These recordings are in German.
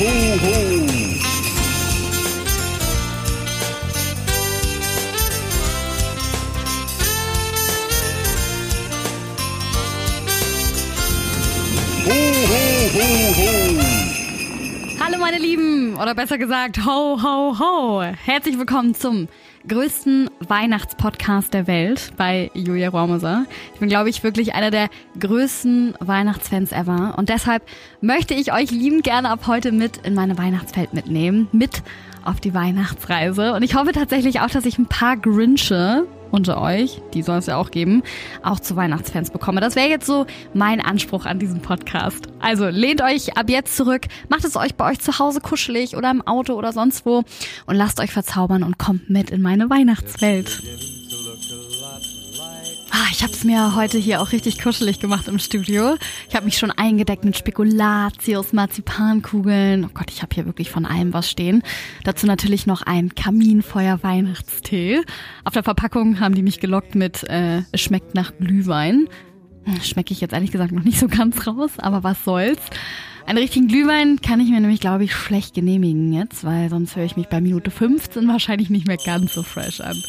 ho, ho. Ho, ho, ho, ho. Hallo meine Lieben, oder besser gesagt, ho, ho, ho. Herzlich willkommen zum größten Weihnachtspodcast der Welt bei Julia Rohrmoser. Ich bin, glaube ich, wirklich einer der größten Weihnachtsfans ever. Und deshalb möchte ich euch liebend gerne ab heute mit in meine Weihnachtswelt mitnehmen. Mit auf die Weihnachtsreise. Und ich hoffe tatsächlich auch, dass ich ein paar Grinche unter euch, die soll es ja auch geben, auch zu Weihnachtsfans bekomme. Das wäre jetzt so mein Anspruch an diesem Podcast. Also lehnt euch ab jetzt zurück, macht es euch bei euch zu Hause kuschelig oder im Auto oder sonst wo und lasst euch verzaubern und kommt mit in meine Weihnachtswelt. Ah, ich habe es mir heute hier auch richtig kuschelig gemacht im Studio. Ich habe mich schon eingedeckt mit Spekulatius, Marzipankugeln. Oh Gott, ich habe hier wirklich von allem was stehen. Dazu natürlich noch ein Kaminfeuer-Weihnachtstee. Auf der Verpackung haben die mich gelockt mit äh, es schmeckt nach Glühwein. Hm, Schmecke ich jetzt ehrlich gesagt noch nicht so ganz raus, aber was soll's. Einen richtigen Glühwein kann ich mir nämlich, glaube ich, schlecht genehmigen jetzt, weil sonst höre ich mich bei Minute 15 wahrscheinlich nicht mehr ganz so fresh an.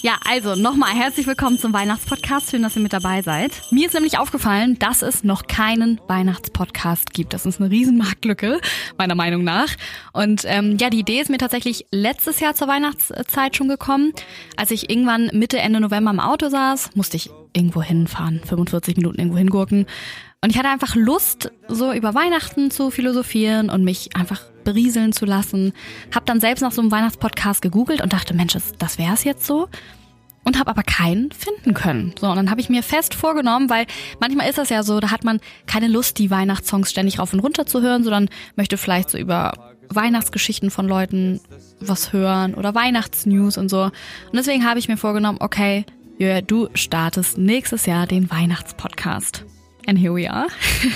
Ja, also nochmal herzlich willkommen zum Weihnachtspodcast. Schön, dass ihr mit dabei seid. Mir ist nämlich aufgefallen, dass es noch keinen Weihnachtspodcast gibt. Das ist eine Riesenmarktlücke, meiner Meinung nach. Und ähm, ja, die Idee ist mir tatsächlich letztes Jahr zur Weihnachtszeit schon gekommen. Als ich irgendwann Mitte, Ende November im Auto saß, musste ich irgendwo hinfahren, 45 Minuten irgendwo hingurken. Und ich hatte einfach Lust, so über Weihnachten zu philosophieren und mich einfach berieseln zu lassen. Hab dann selbst nach so einem Weihnachtspodcast gegoogelt und dachte, Mensch, das, wäre es jetzt so. Und habe aber keinen finden können. So, und dann habe ich mir fest vorgenommen, weil manchmal ist das ja so, da hat man keine Lust, die Weihnachtssongs ständig rauf und runter zu hören, sondern möchte vielleicht so über Weihnachtsgeschichten von Leuten was hören oder Weihnachtsnews und so. Und deswegen habe ich mir vorgenommen, okay, Jörg, du startest nächstes Jahr den Weihnachtspodcast. And here we are.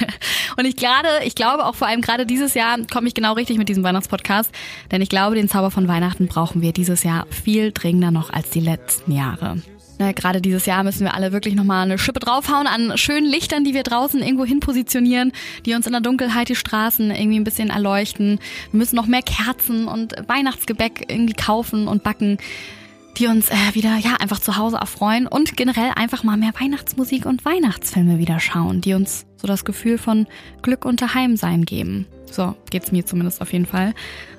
Und ich gerade, ich glaube auch vor allem gerade dieses Jahr komme ich genau richtig mit diesem Weihnachtspodcast, denn ich glaube, den Zauber von Weihnachten brauchen wir dieses Jahr viel dringender noch als die letzten Jahre. Gerade dieses Jahr müssen wir alle wirklich nochmal eine Schippe draufhauen an schönen Lichtern, die wir draußen irgendwo hin positionieren, die uns in der Dunkelheit die Straßen irgendwie ein bisschen erleuchten. Wir müssen noch mehr Kerzen und Weihnachtsgebäck irgendwie kaufen und backen die uns äh, wieder ja einfach zu Hause erfreuen und generell einfach mal mehr Weihnachtsmusik und Weihnachtsfilme wieder schauen, die uns so das Gefühl von Glück und Daheimsein geben. So geht's mir zumindest auf jeden Fall.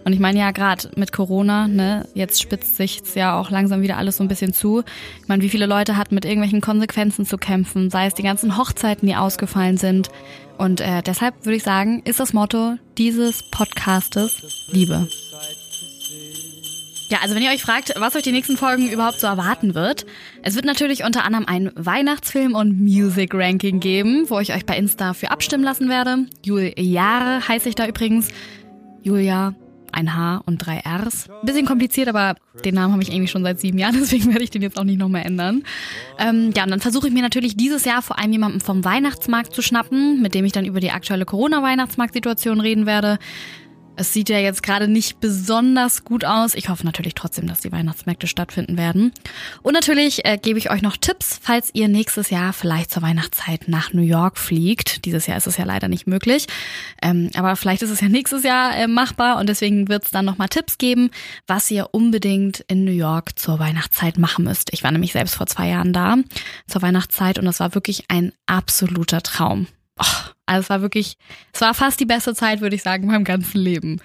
Und ich meine ja gerade mit Corona, ne, jetzt spitzt sich's ja auch langsam wieder alles so ein bisschen zu. Ich meine, wie viele Leute hatten mit irgendwelchen Konsequenzen zu kämpfen, sei es die ganzen Hochzeiten, die ausgefallen sind. Und äh, deshalb würde ich sagen, ist das Motto dieses Podcastes Liebe. Ja, also wenn ihr euch fragt, was euch die nächsten Folgen überhaupt so erwarten wird, es wird natürlich unter anderem ein Weihnachtsfilm und Music Ranking geben, wo ich euch bei Insta für abstimmen lassen werde. Juliare heiße ich da übrigens. Julia, ein H und drei Rs. Bisschen kompliziert, aber den Namen habe ich irgendwie schon seit sieben Jahren, deswegen werde ich den jetzt auch nicht nochmal ändern. Ähm, ja, und dann versuche ich mir natürlich dieses Jahr vor allem jemanden vom Weihnachtsmarkt zu schnappen, mit dem ich dann über die aktuelle Corona-Weihnachtsmarktsituation reden werde. Es sieht ja jetzt gerade nicht besonders gut aus. Ich hoffe natürlich trotzdem, dass die Weihnachtsmärkte stattfinden werden. Und natürlich äh, gebe ich euch noch Tipps, falls ihr nächstes Jahr vielleicht zur Weihnachtszeit nach New York fliegt. Dieses Jahr ist es ja leider nicht möglich. Ähm, aber vielleicht ist es ja nächstes Jahr äh, machbar und deswegen wird es dann nochmal Tipps geben, was ihr unbedingt in New York zur Weihnachtszeit machen müsst. Ich war nämlich selbst vor zwei Jahren da zur Weihnachtszeit und das war wirklich ein absoluter Traum. Oh, also es war wirklich, es war fast die beste Zeit, würde ich sagen, in meinem ganzen Leben.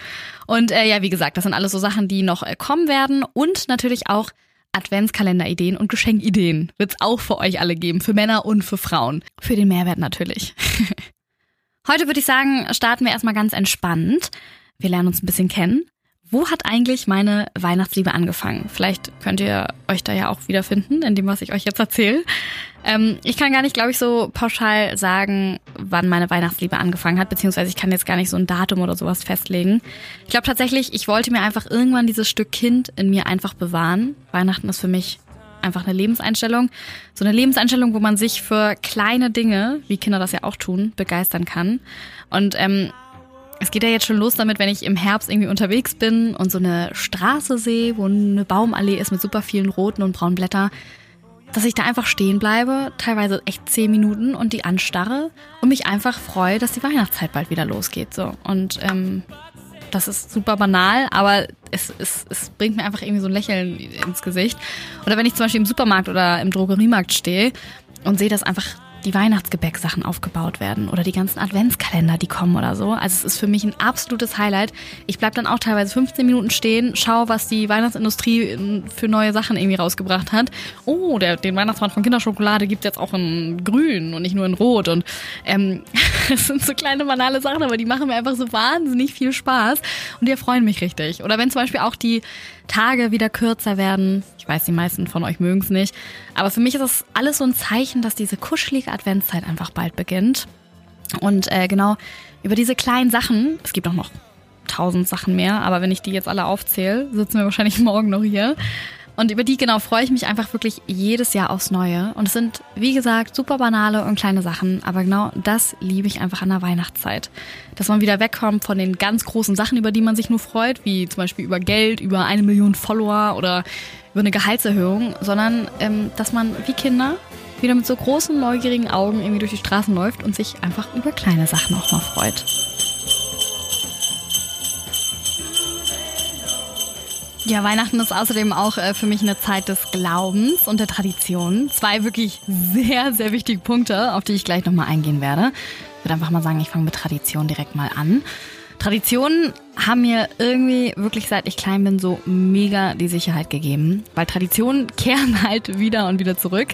Und äh, ja, wie gesagt, das sind alles so Sachen, die noch äh, kommen werden und natürlich auch Adventskalenderideen und Geschenkideen wird es auch für euch alle geben, für Männer und für Frauen. Für den Mehrwert natürlich. Heute würde ich sagen, starten wir erstmal ganz entspannt. Wir lernen uns ein bisschen kennen. Wo hat eigentlich meine Weihnachtsliebe angefangen? Vielleicht könnt ihr euch da ja auch wiederfinden in dem, was ich euch jetzt erzähle. Ähm, ich kann gar nicht, glaube ich, so pauschal sagen, wann meine Weihnachtsliebe angefangen hat, beziehungsweise ich kann jetzt gar nicht so ein Datum oder sowas festlegen. Ich glaube tatsächlich, ich wollte mir einfach irgendwann dieses Stück Kind in mir einfach bewahren. Weihnachten ist für mich einfach eine Lebenseinstellung. So eine Lebenseinstellung, wo man sich für kleine Dinge, wie Kinder das ja auch tun, begeistern kann. Und ähm, es geht ja jetzt schon los damit, wenn ich im Herbst irgendwie unterwegs bin und so eine Straße sehe, wo eine Baumallee ist mit super vielen roten und braunen Blättern. dass ich da einfach stehen bleibe, teilweise echt zehn Minuten und die anstarre und mich einfach freue, dass die Weihnachtszeit bald wieder losgeht. So. Und ähm, das ist super banal, aber es, es, es bringt mir einfach irgendwie so ein Lächeln ins Gesicht. Oder wenn ich zum Beispiel im Supermarkt oder im Drogeriemarkt stehe und sehe, dass einfach die Weihnachtsgebäcksachen aufgebaut werden oder die ganzen Adventskalender, die kommen oder so. Also es ist für mich ein absolutes Highlight. Ich bleib dann auch teilweise 15 Minuten stehen, schau, was die Weihnachtsindustrie für neue Sachen irgendwie rausgebracht hat. Oh, der, den Weihnachtsmann von Kinderschokolade gibt jetzt auch in grün und nicht nur in rot. Und ähm, es sind so kleine banale Sachen, aber die machen mir einfach so wahnsinnig viel Spaß und die erfreuen mich richtig. Oder wenn zum Beispiel auch die Tage wieder kürzer werden. Ich weiß, die meisten von euch mögen es nicht. Aber für mich ist das alles so ein Zeichen, dass diese kuschelige Adventszeit einfach bald beginnt. Und äh, genau über diese kleinen Sachen, es gibt auch noch tausend Sachen mehr, aber wenn ich die jetzt alle aufzähle, sitzen wir wahrscheinlich morgen noch hier. Und über die genau freue ich mich einfach wirklich jedes Jahr aufs Neue. Und es sind, wie gesagt, super banale und kleine Sachen. Aber genau das liebe ich einfach an der Weihnachtszeit. Dass man wieder wegkommt von den ganz großen Sachen, über die man sich nur freut, wie zum Beispiel über Geld, über eine Million Follower oder über eine Gehaltserhöhung, sondern ähm, dass man wie Kinder wieder mit so großen, neugierigen Augen irgendwie durch die Straßen läuft und sich einfach über kleine Sachen auch mal freut. Ja, Weihnachten ist außerdem auch äh, für mich eine Zeit des Glaubens und der Tradition. Zwei wirklich sehr, sehr wichtige Punkte, auf die ich gleich nochmal eingehen werde. Ich würde einfach mal sagen, ich fange mit Tradition direkt mal an. Traditionen haben mir irgendwie wirklich seit ich klein bin so mega die Sicherheit gegeben, weil Traditionen kehren halt wieder und wieder zurück.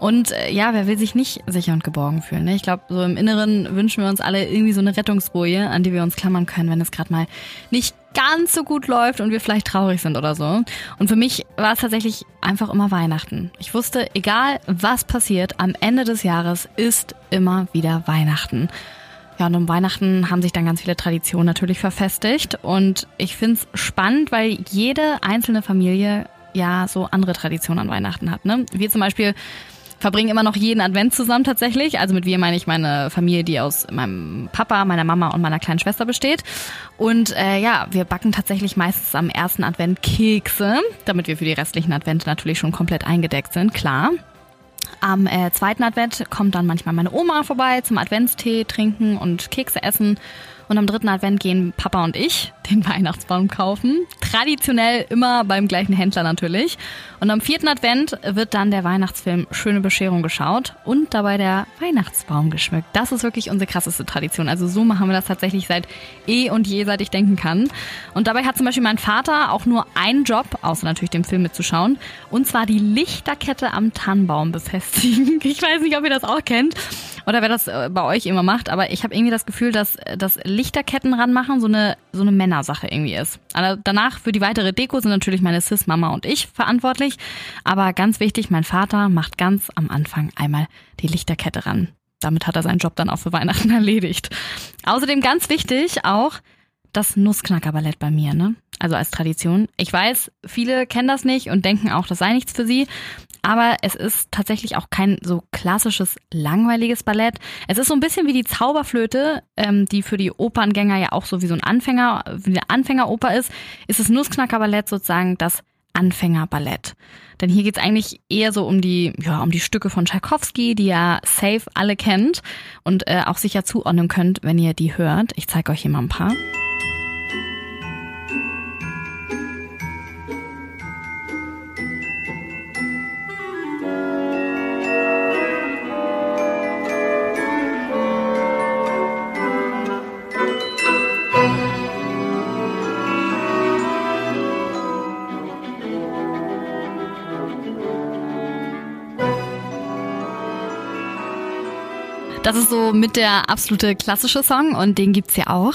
Und äh, ja, wer will sich nicht sicher und geborgen fühlen? Ne? Ich glaube, so im Inneren wünschen wir uns alle irgendwie so eine Rettungsboje, an die wir uns klammern können, wenn es gerade mal nicht ganz so gut läuft und wir vielleicht traurig sind oder so. Und für mich war es tatsächlich einfach immer Weihnachten. Ich wusste, egal was passiert, am Ende des Jahres ist immer wieder Weihnachten. Ja, und um Weihnachten haben sich dann ganz viele Traditionen natürlich verfestigt. Und ich finde es spannend, weil jede einzelne Familie ja so andere Traditionen an Weihnachten hat. Ne? Wir zum Beispiel verbringen immer noch jeden Advent zusammen tatsächlich. Also mit wir meine ich meine Familie, die aus meinem Papa, meiner Mama und meiner kleinen Schwester besteht. Und äh, ja, wir backen tatsächlich meistens am ersten Advent Kekse, damit wir für die restlichen Advente natürlich schon komplett eingedeckt sind, klar. Am äh, zweiten Advent kommt dann manchmal meine Oma vorbei zum Adventstee trinken und Kekse essen. Und am dritten Advent gehen Papa und ich den Weihnachtsbaum kaufen. Traditionell immer beim gleichen Händler natürlich. Und am vierten Advent wird dann der Weihnachtsfilm Schöne Bescherung geschaut und dabei der Weihnachtsbaum geschmückt. Das ist wirklich unsere krasseste Tradition. Also so machen wir das tatsächlich seit eh und je, seit ich denken kann. Und dabei hat zum Beispiel mein Vater auch nur einen Job, außer natürlich dem Film mitzuschauen, und zwar die Lichterkette am Tannenbaum befestigen. Ich weiß nicht, ob ihr das auch kennt oder wer das äh, bei euch immer macht, aber ich habe irgendwie das Gefühl, dass das Lichterketten ranmachen so eine so eine Männersache irgendwie ist. Also danach für die weitere Deko sind natürlich meine Sis-Mama und ich verantwortlich. Aber ganz wichtig, mein Vater macht ganz am Anfang einmal die Lichterkette ran. Damit hat er seinen Job dann auch für Weihnachten erledigt. Außerdem ganz wichtig auch das Nussknackerballett bei mir, ne? Also als Tradition. Ich weiß, viele kennen das nicht und denken auch, das sei nichts für sie. Aber es ist tatsächlich auch kein so klassisches, langweiliges Ballett. Es ist so ein bisschen wie die Zauberflöte, ähm, die für die Operngänger ja auch so wie so ein Anfänger, wie eine Anfängeroper ist, ist das Nussknackerballett sozusagen das Anfängerballett. Denn hier geht's eigentlich eher so um die, ja, um die Stücke von Tchaikovsky, die ja safe alle kennt und äh, auch sicher zuordnen könnt, wenn ihr die hört. Ich zeige euch hier mal ein paar. Mit der absolute klassische Song und den gibt's ja auch.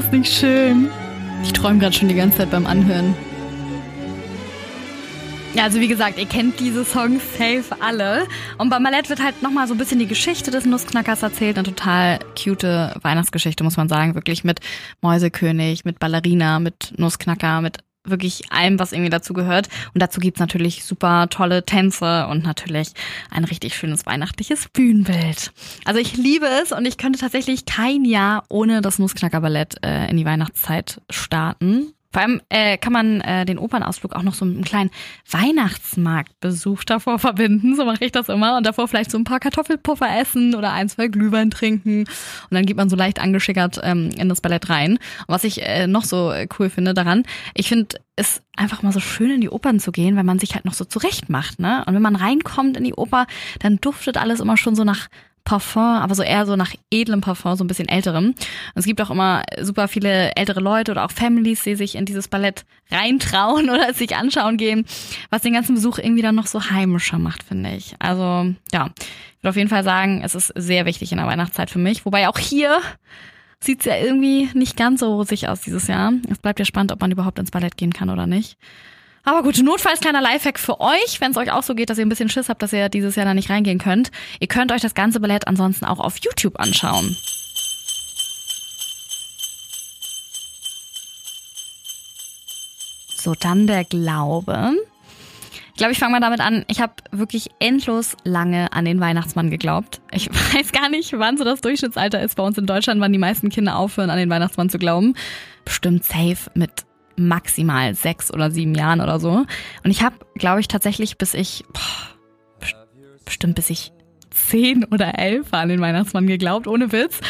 Das nicht schön? Ich träume gerade schon die ganze Zeit beim Anhören. Ja, also wie gesagt, ihr kennt diese Songs safe alle. Und bei Malette wird halt nochmal so ein bisschen die Geschichte des Nussknackers erzählt. Eine total cute Weihnachtsgeschichte, muss man sagen. Wirklich mit Mäusekönig, mit Ballerina, mit Nussknacker, mit wirklich allem, was irgendwie dazu gehört. Und dazu gibt's natürlich super tolle Tänze und natürlich ein richtig schönes weihnachtliches Bühnenbild. Also ich liebe es und ich könnte tatsächlich kein Jahr ohne das Nussknacker-Ballett äh, in die Weihnachtszeit starten. Vor allem äh, kann man äh, den Opernausflug auch noch so mit einem kleinen Weihnachtsmarktbesuch davor verbinden. So mache ich das immer. Und davor vielleicht so ein paar Kartoffelpuffer essen oder ein, zwei Glühwein trinken. Und dann geht man so leicht angeschickert ähm, in das Ballett rein. Und was ich äh, noch so äh, cool finde daran, ich finde es einfach mal so schön in die Opern zu gehen, weil man sich halt noch so zurecht macht. Ne? Und wenn man reinkommt in die Oper, dann duftet alles immer schon so nach Parfum, aber so eher so nach edlem Parfum, so ein bisschen älterem. Und es gibt auch immer super viele ältere Leute oder auch Families, die sich in dieses Ballett reintrauen oder es sich anschauen gehen, was den ganzen Besuch irgendwie dann noch so heimischer macht, finde ich. Also ja, ich würde auf jeden Fall sagen, es ist sehr wichtig in der Weihnachtszeit für mich. Wobei auch hier sieht's ja irgendwie nicht ganz so rosig aus dieses Jahr. Es bleibt ja spannend, ob man überhaupt ins Ballett gehen kann oder nicht. Aber gut, notfalls kleiner Lifehack für euch, wenn es euch auch so geht, dass ihr ein bisschen Schiss habt, dass ihr dieses Jahr da nicht reingehen könnt. Ihr könnt euch das ganze Ballett ansonsten auch auf YouTube anschauen. So, dann der Glaube. Ich glaube, ich fange mal damit an. Ich habe wirklich endlos lange an den Weihnachtsmann geglaubt. Ich weiß gar nicht, wann so das Durchschnittsalter ist bei uns in Deutschland, wann die meisten Kinder aufhören, an den Weihnachtsmann zu glauben. Bestimmt safe mit maximal sechs oder sieben Jahren oder so. Und ich habe, glaube ich, tatsächlich bis ich, boah, bestimmt bis ich zehn oder elf an den Weihnachtsmann geglaubt, ohne Witz.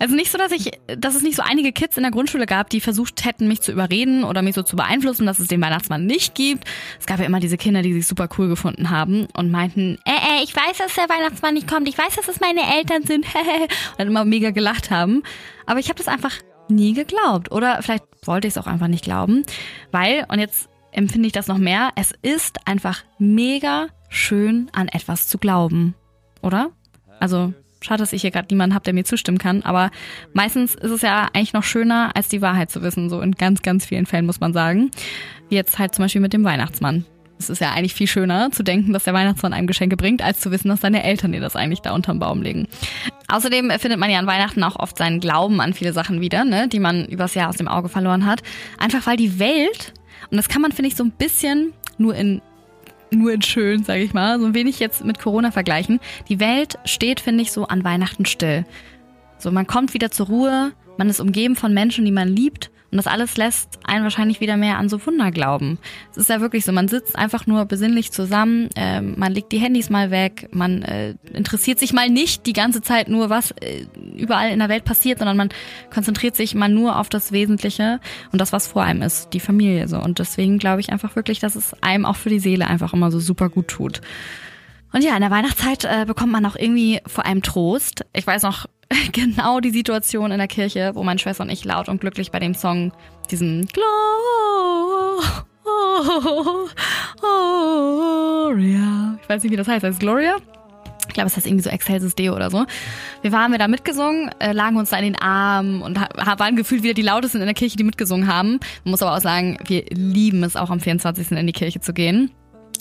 Also nicht so, dass ich, dass es nicht so einige Kids in der Grundschule gab, die versucht hätten, mich zu überreden oder mich so zu beeinflussen, dass es den Weihnachtsmann nicht gibt. Es gab ja immer diese Kinder, die sich super cool gefunden haben und meinten, äh, äh, ich weiß, dass der Weihnachtsmann nicht kommt, ich weiß, dass es meine Eltern sind, und dann immer mega gelacht haben. Aber ich habe das einfach nie geglaubt. Oder vielleicht wollte ich es auch einfach nicht glauben. Weil, und jetzt empfinde ich das noch mehr, es ist einfach mega schön, an etwas zu glauben. Oder? Also, schade, dass ich hier gerade niemanden habe, der mir zustimmen kann. Aber meistens ist es ja eigentlich noch schöner, als die Wahrheit zu wissen. So in ganz, ganz vielen Fällen muss man sagen. Wie jetzt halt zum Beispiel mit dem Weihnachtsmann. Es ist ja eigentlich viel schöner zu denken, dass der Weihnachtsmann einem Geschenke bringt, als zu wissen, dass deine Eltern dir das eigentlich da unterm Baum legen. Außerdem findet man ja an Weihnachten auch oft seinen Glauben an viele Sachen wieder, ne, die man übers Jahr aus dem Auge verloren hat. Einfach weil die Welt, und das kann man, finde ich, so ein bisschen nur in nur in schön, sage ich mal, so ein wenig jetzt mit Corona vergleichen. Die Welt steht, finde ich, so an Weihnachten still. So, man kommt wieder zur Ruhe, man ist umgeben von Menschen, die man liebt und das alles lässt einen wahrscheinlich wieder mehr an so Wunder glauben. Es ist ja wirklich so, man sitzt einfach nur besinnlich zusammen, äh, man legt die Handys mal weg, man äh, interessiert sich mal nicht die ganze Zeit nur, was äh, überall in der Welt passiert, sondern man konzentriert sich mal nur auf das Wesentliche und das, was vor einem ist, die Familie so. Und deswegen glaube ich einfach wirklich, dass es einem auch für die Seele einfach immer so super gut tut. Und ja, in der Weihnachtszeit äh, bekommt man auch irgendwie vor allem Trost. Ich weiß noch, genau die Situation in der Kirche, wo meine Schwester und ich laut und glücklich bei dem Song diesen Gloria, ich weiß nicht, wie das heißt, heißt Gloria? Ich glaube, es heißt irgendwie so Excelsis Deo oder so. Wir waren da mitgesungen, äh, lagen uns da in den Armen und waren gefühlt wieder die lautesten in der Kirche, die mitgesungen haben. Man muss aber auch sagen, wir lieben es auch am 24. in die Kirche zu gehen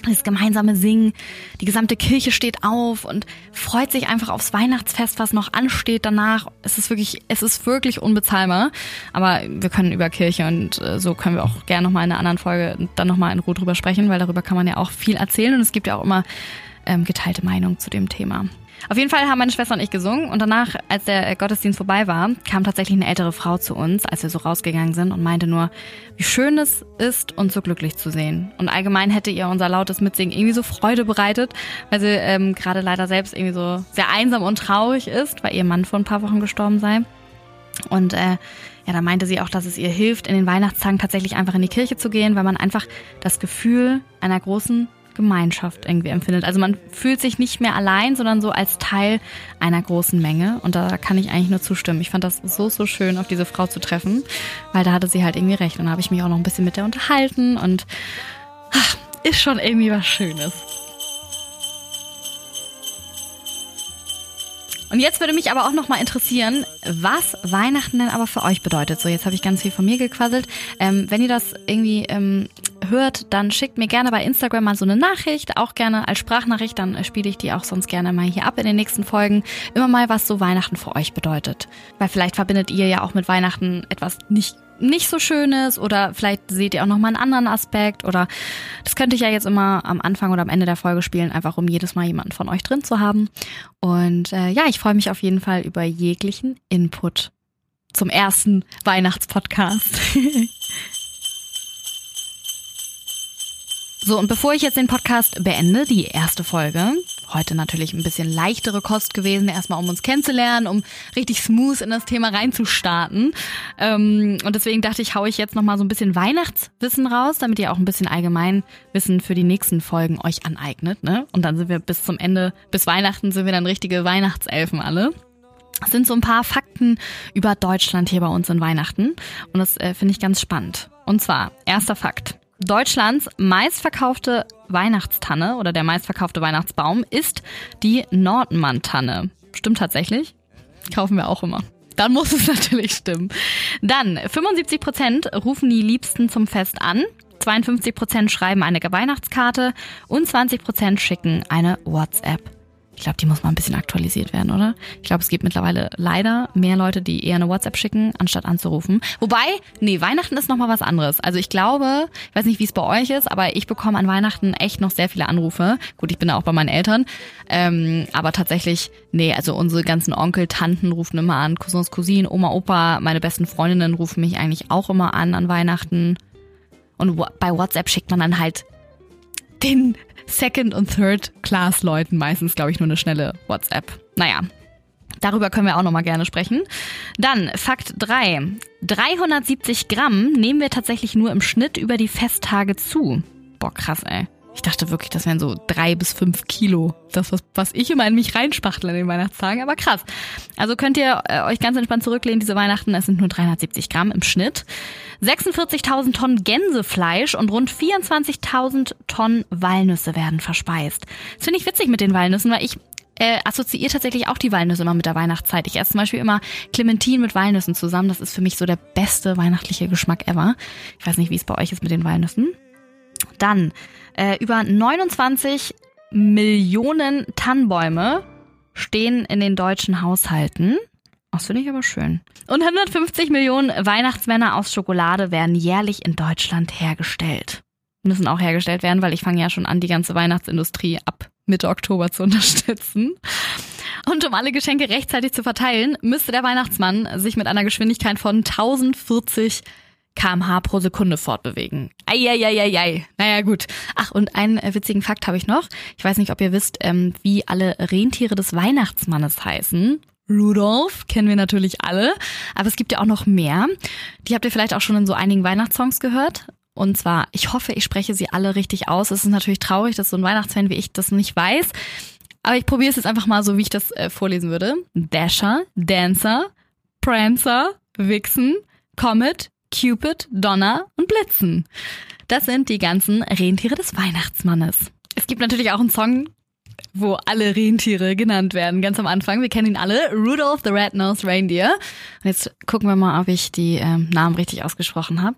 das gemeinsame Singen. Die gesamte Kirche steht auf und freut sich einfach aufs Weihnachtsfest, was noch ansteht danach. Es ist wirklich, es ist wirklich unbezahlbar. Aber wir können über Kirche und äh, so können wir auch gerne nochmal in einer anderen Folge dann nochmal in Ruhe drüber sprechen, weil darüber kann man ja auch viel erzählen und es gibt ja auch immer ähm, geteilte Meinung zu dem Thema. Auf jeden Fall haben meine Schwester und ich gesungen und danach, als der Gottesdienst vorbei war, kam tatsächlich eine ältere Frau zu uns, als wir so rausgegangen sind und meinte nur, wie schön es ist, uns so glücklich zu sehen. Und allgemein hätte ihr unser lautes Mitsingen irgendwie so Freude bereitet, weil sie ähm, gerade leider selbst irgendwie so sehr einsam und traurig ist, weil ihr Mann vor ein paar Wochen gestorben sei. Und äh, ja, da meinte sie auch, dass es ihr hilft, in den Weihnachtstagen tatsächlich einfach in die Kirche zu gehen, weil man einfach das Gefühl einer großen Gemeinschaft irgendwie empfindet. Also man fühlt sich nicht mehr allein, sondern so als Teil einer großen Menge. Und da kann ich eigentlich nur zustimmen. Ich fand das so, so schön, auf diese Frau zu treffen, weil da hatte sie halt irgendwie recht. Und da habe ich mich auch noch ein bisschen mit der unterhalten und ach, ist schon irgendwie was Schönes. Und jetzt würde mich aber auch noch mal interessieren, was Weihnachten denn aber für euch bedeutet. So, jetzt habe ich ganz viel von mir gequasselt. Ähm, wenn ihr das irgendwie ähm, hört, dann schickt mir gerne bei Instagram mal so eine Nachricht, auch gerne als Sprachnachricht, dann spiele ich die auch sonst gerne mal hier ab in den nächsten Folgen. Immer mal, was so Weihnachten für euch bedeutet. Weil vielleicht verbindet ihr ja auch mit Weihnachten etwas nicht nicht so Schönes oder vielleicht seht ihr auch noch mal einen anderen Aspekt oder das könnte ich ja jetzt immer am Anfang oder am Ende der Folge spielen, einfach um jedes Mal jemanden von euch drin zu haben. Und äh, ja, ich freue mich auf jeden Fall über jeglichen Input zum ersten Weihnachtspodcast. So, und bevor ich jetzt den Podcast beende, die erste Folge, heute natürlich ein bisschen leichtere Kost gewesen, erstmal um uns kennenzulernen, um richtig smooth in das Thema reinzustarten. Ähm, und deswegen dachte ich, haue ich jetzt nochmal so ein bisschen Weihnachtswissen raus, damit ihr auch ein bisschen Allgemeinwissen für die nächsten Folgen euch aneignet. Ne? Und dann sind wir bis zum Ende, bis Weihnachten sind wir dann richtige Weihnachtselfen alle. Das sind so ein paar Fakten über Deutschland hier bei uns in Weihnachten. Und das äh, finde ich ganz spannend. Und zwar, erster Fakt. Deutschlands meistverkaufte Weihnachtstanne oder der meistverkaufte Weihnachtsbaum ist die Nordmann-Tanne. Stimmt tatsächlich. Kaufen wir auch immer. Dann muss es natürlich stimmen. Dann 75 Prozent rufen die Liebsten zum Fest an. 52 Prozent schreiben eine Weihnachtskarte und 20 Prozent schicken eine WhatsApp. Ich glaube, die muss mal ein bisschen aktualisiert werden, oder? Ich glaube, es gibt mittlerweile leider mehr Leute, die eher eine WhatsApp schicken, anstatt anzurufen. Wobei, nee, Weihnachten ist nochmal was anderes. Also ich glaube, ich weiß nicht, wie es bei euch ist, aber ich bekomme an Weihnachten echt noch sehr viele Anrufe. Gut, ich bin da auch bei meinen Eltern. Ähm, aber tatsächlich, nee, also unsere ganzen Onkel, Tanten rufen immer an, Cousins, Cousinen, Oma, Opa, meine besten Freundinnen rufen mich eigentlich auch immer an an Weihnachten. Und bei WhatsApp schickt man dann halt den Second- und Third-Class-Leuten meistens, glaube ich, nur eine schnelle WhatsApp. Naja, Darüber können wir auch nochmal gerne sprechen. Dann Fakt 3. 370 Gramm nehmen wir tatsächlich nur im Schnitt über die Festtage zu. Boah, krass, ey. Ich dachte wirklich, das wären so drei bis fünf Kilo. Das, was, was ich immer in mich reinspachtle an den Weihnachtstagen. Aber krass. Also könnt ihr äh, euch ganz entspannt zurücklehnen, diese Weihnachten. Es sind nur 370 Gramm im Schnitt. 46.000 Tonnen Gänsefleisch und rund 24.000 Tonnen Walnüsse werden verspeist. Das finde ich witzig mit den Walnüssen, weil ich äh, assoziiere tatsächlich auch die Walnüsse immer mit der Weihnachtszeit. Ich esse zum Beispiel immer Clementine mit Walnüssen zusammen. Das ist für mich so der beste weihnachtliche Geschmack ever. Ich weiß nicht, wie es bei euch ist mit den Walnüssen. Dann äh, über 29 Millionen Tannenbäume stehen in den deutschen Haushalten. Das finde ich aber schön. Und 150 Millionen Weihnachtsmänner aus Schokolade werden jährlich in Deutschland hergestellt. Müssen auch hergestellt werden, weil ich fange ja schon an, die ganze Weihnachtsindustrie ab Mitte Oktober zu unterstützen. Und um alle Geschenke rechtzeitig zu verteilen, müsste der Weihnachtsmann sich mit einer Geschwindigkeit von 1040 kmh pro Sekunde fortbewegen. Eieieiei. Naja, gut. Ach, und einen äh, witzigen Fakt habe ich noch. Ich weiß nicht, ob ihr wisst, ähm, wie alle Rentiere des Weihnachtsmannes heißen. Rudolph kennen wir natürlich alle, aber es gibt ja auch noch mehr. Die habt ihr vielleicht auch schon in so einigen Weihnachtssongs gehört. Und zwar, ich hoffe, ich spreche sie alle richtig aus. Es ist natürlich traurig, dass so ein Weihnachtsfan wie ich das nicht weiß. Aber ich probiere es jetzt einfach mal so, wie ich das äh, vorlesen würde. Dasher, Dancer, Prancer, Vixen, Comet, Cupid, Donner und Blitzen. Das sind die ganzen Rentiere des Weihnachtsmannes. Es gibt natürlich auch einen Song, wo alle Rentiere genannt werden, ganz am Anfang. Wir kennen ihn alle, Rudolph the Red-Nosed Reindeer. Und jetzt gucken wir mal, ob ich die ähm, Namen richtig ausgesprochen habe.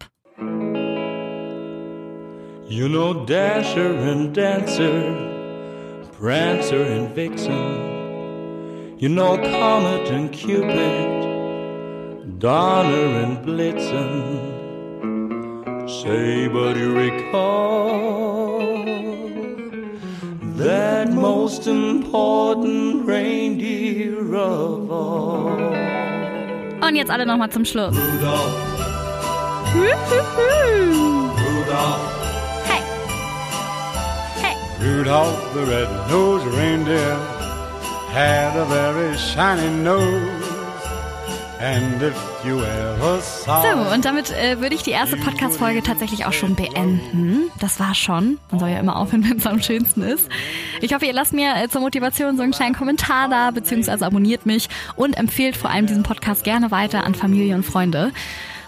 You know Dasher and Dancer, Prancer and Vixen. You know Comet and Cupid, Donner and Blitzen. Say, but you recall that most important reindeer of all. Und jetzt alle nochmal zum Schluss. Rudolph, Rudolph, Hey, hey. Rudolph the red-nosed reindeer had a very shiny nose. And if you ever saw So, und damit äh, würde ich die erste Podcast-Folge tatsächlich auch schon beenden. Das war schon. Man soll ja immer aufhören, wenn es am schönsten ist. Ich hoffe, ihr lasst mir äh, zur Motivation so einen kleinen Kommentar da, beziehungsweise abonniert mich und empfehlt vor allem diesen Podcast gerne weiter an Familie und Freunde.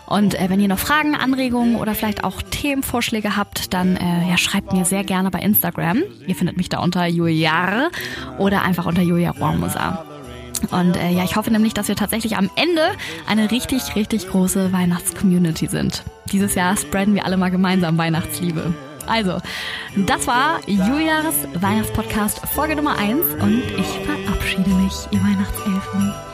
Und äh, wenn ihr noch Fragen, Anregungen oder vielleicht auch Themenvorschläge habt, dann äh, ja, schreibt mir sehr gerne bei Instagram. Ihr findet mich da unter Juliar oder einfach unter Julia Rohrmoser. Und äh, ja, ich hoffe nämlich, dass wir tatsächlich am Ende eine richtig, richtig große Weihnachtscommunity sind. Dieses Jahr spreaden wir alle mal gemeinsam Weihnachtsliebe. Also, das war Julias Weihnachtspodcast Folge Nummer 1 und ich verabschiede mich, ihr Weihnachtselfen.